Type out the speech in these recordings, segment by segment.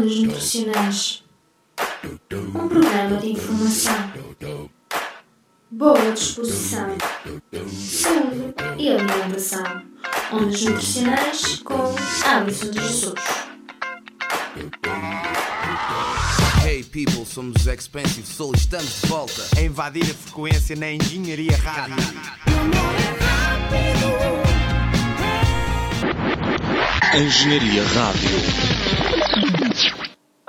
Ondas Nutricionais um programa de informação, boa disposição, saúde e alimentação. Ondas Nutricionais com Alisson de Jesus. Hey people, somos Expensive Soul, estamos de volta a invadir a frequência na Engenharia Rádio. Engenharia Rádio.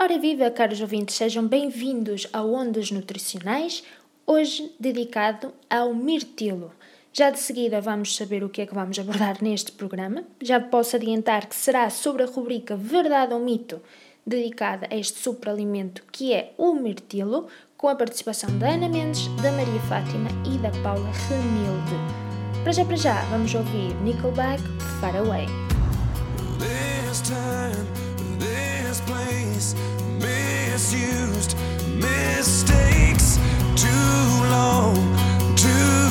Ora viva, caros ouvintes, sejam bem-vindos ao Ondas Nutricionais, hoje dedicado ao mirtilo. Já de seguida vamos saber o que é que vamos abordar neste programa. Já posso adiantar que será sobre a rubrica Verdade ou Mito, dedicada a este superalimento que é o mirtilo, com a participação da Ana Mendes, da Maria Fátima e da Paula Renilde. Para já, para já, vamos ouvir Nickelback Far Away. misplaced, misused mistakes too long, too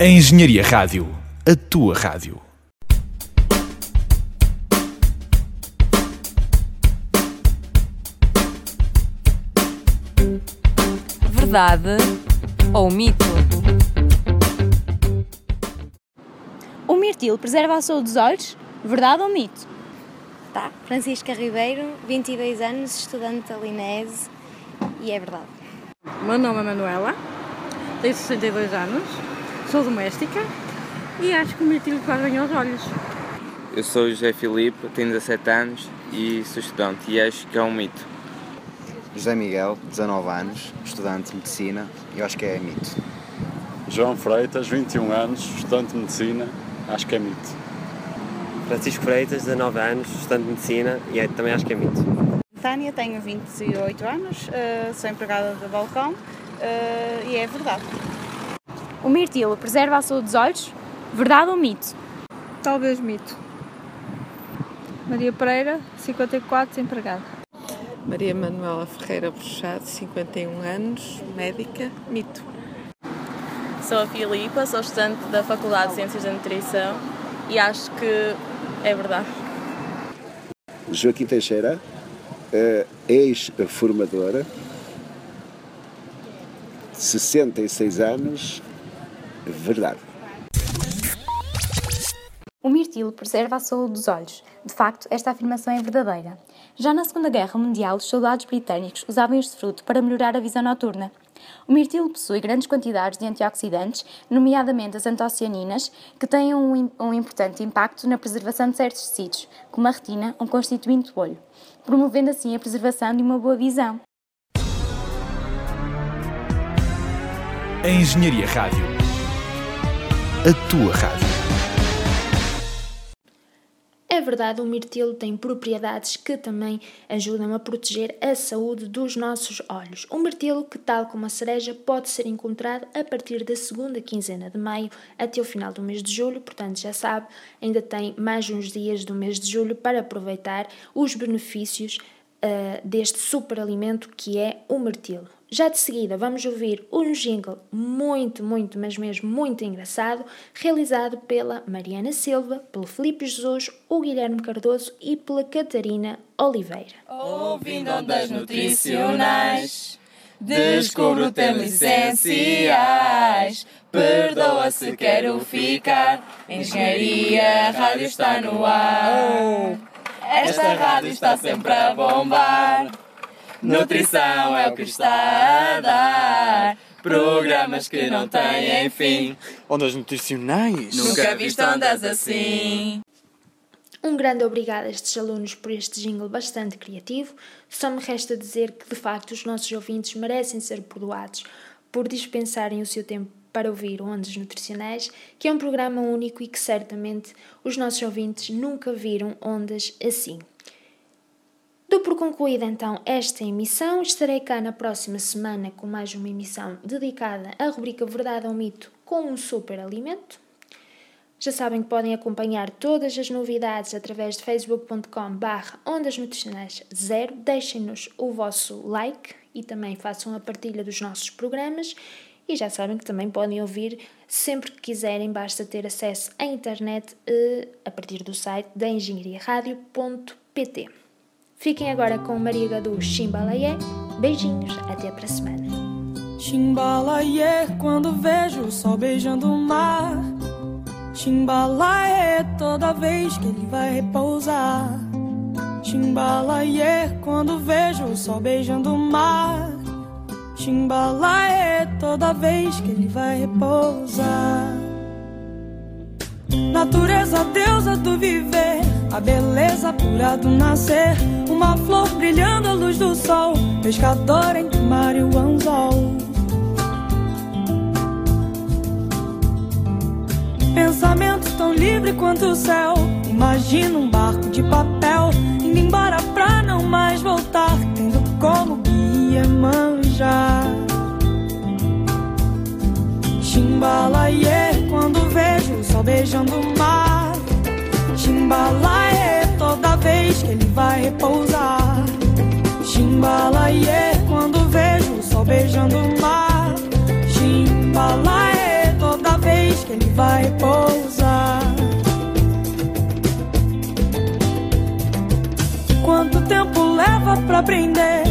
A Engenharia Rádio. A tua rádio. Verdade ou mito? O mirtilo preserva a saúde dos olhos? Verdade ou mito? Tá, Francisca Ribeiro, 22 anos, estudante da Linese, e é verdade. Meu nome é Manuela, tenho 62 anos, sou doméstica e acho que o mirtilo faz bem aos olhos. Eu sou o José Filipe, tenho 17 anos e sou estudante e acho que é um mito. José Miguel, 19 anos, estudante de medicina, e acho que é mito. João Freitas, 21 anos, estudante de medicina, acho que é mito. Francisco Freitas, 19 anos, estudante de medicina e é, também acho que é mito. Tânia, tenho 28 anos, uh, sou empregada de balcão uh, e é verdade. O mirtilo preserva a saúde dos olhos? Verdade ou mito? Talvez mito. Maria Pereira, 54, desempregada. Maria Manuela Ferreira Bruxado, 51 anos, médica, mito. Sou a Filipa, sou estudante da Faculdade de Ciências da Nutrição e acho que é verdade. Joaquim Teixeira, ex-formadora, 66 anos, verdade. O mirtilo preserva a saúde dos olhos. De facto, esta afirmação é verdadeira. Já na Segunda Guerra Mundial, os soldados britânicos usavam este fruto para melhorar a visão noturna. O mirtilo possui grandes quantidades de antioxidantes, nomeadamente as antocianinas, que têm um, um importante impacto na preservação de certos tecidos, como a retina, um constituinte do olho, promovendo assim a preservação de uma boa visão. A Engenharia Rádio. A tua rádio. É verdade, o mirtilo tem propriedades que também ajudam a proteger a saúde dos nossos olhos. O mirtilo, que tal como a cereja, pode ser encontrado a partir da segunda quinzena de maio até o final do mês de julho, portanto já sabe, ainda tem mais uns dias do mês de julho para aproveitar os benefícios uh, deste superalimento que é o mirtilo. Já de seguida vamos ouvir um jingle muito, muito, mas mesmo muito engraçado, realizado pela Mariana Silva, pelo Felipe Jesus, o Guilherme Cardoso e pela Catarina Oliveira. Ouvindo ondas nutricionais, descubro temas essenciais. Perdoa se quero ficar, engenharia, rádio está no ar. Esta rádio está sempre a bombar. Nutrição é o que está a dar. Programas que não têm fim. Ondas nutricionais. Nunca viste ondas assim. Um grande obrigado a estes alunos por este jingle bastante criativo. Só me resta dizer que, de facto, os nossos ouvintes merecem ser perdoados por dispensarem o seu tempo para ouvir Ondas Nutricionais, que é um programa único e que certamente os nossos ouvintes nunca viram ondas assim. Dou por concluída então esta emissão. Estarei cá na próxima semana com mais uma emissão dedicada à rubrica Verdade ou Mito com um super alimento. Já sabem que podem acompanhar todas as novidades através de facebook.com barra ondas nutricionais zero. Deixem-nos o vosso like e também façam a partilha dos nossos programas. E já sabem que também podem ouvir sempre que quiserem, basta ter acesso à internet eh, a partir do site da engenhariaradio.pt. Fiquem agora com Maria Gadu Chimbalaie. Beijinhos, até para a semana. Chimbalaie, quando vejo o sol beijando o mar. Chimbalaie, toda vez que ele vai repousar. Chimbalaie, quando vejo o sol beijando o mar. Chimbalaie, toda vez que ele vai repousar. Natureza, deusa do viver, a beleza pura do nascer, uma flor brilhando à luz do sol, pescador entre mar e o anzol. Pensamento tão livre quanto o céu, imagina um barco de papel, indo embora pra não mais voltar, tendo como manjar. Chimbalaie, quando vejo o sol beijando o mar. Chimbalaie, Chimbalaê, toda vez que ele vai repousar. Chimbalaê, quando vejo o sol beijando o mar. Chimbalaê, toda vez que ele vai repousar. Quanto tempo leva pra aprender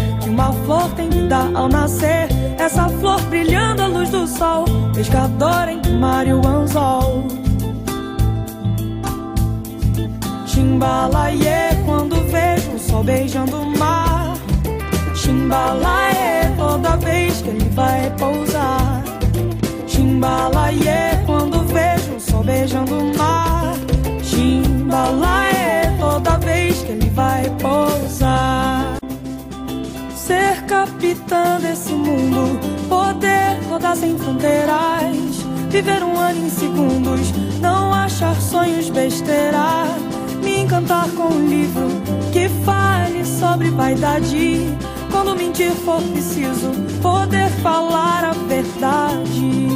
vida ao nascer? Essa flor brilhando à luz do sol, pescador entre o mar e o anzol. Chimbalaê, quando vejo o sol beijando o mar. Chimbalaê, toda vez que ele vai pousar. Chimbalaê, quando vejo o sol beijando o mar. Chimbalaê, toda vez que ele vai pousar. Capitã desse mundo, poder rodar sem fronteiras. Viver um ano em segundos, não achar sonhos besteira me encantar com um livro que fale sobre vaidade. Quando mentir for preciso, poder falar a verdade.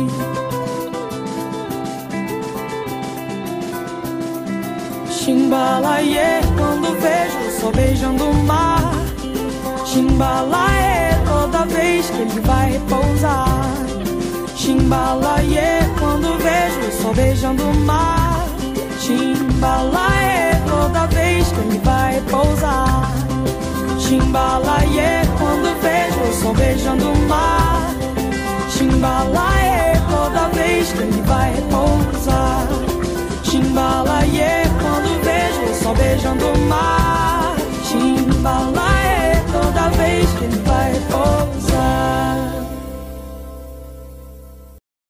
Chimbalaê, quando vejo o sol beijando o mar. Chimbalaê, é toda vez que ele vai repousar. Chimbalaê, é quando vejo o sol beijando o mar. Chimbalaê, é toda vez que ele vai pousar. Chimbalaê, quando vejo o sol beijando o mar. Chimbalaê, toda vez que ele vai pousar. Chimbalaê, quando vejo o sol beijando o mar. Chimbalaê. can fight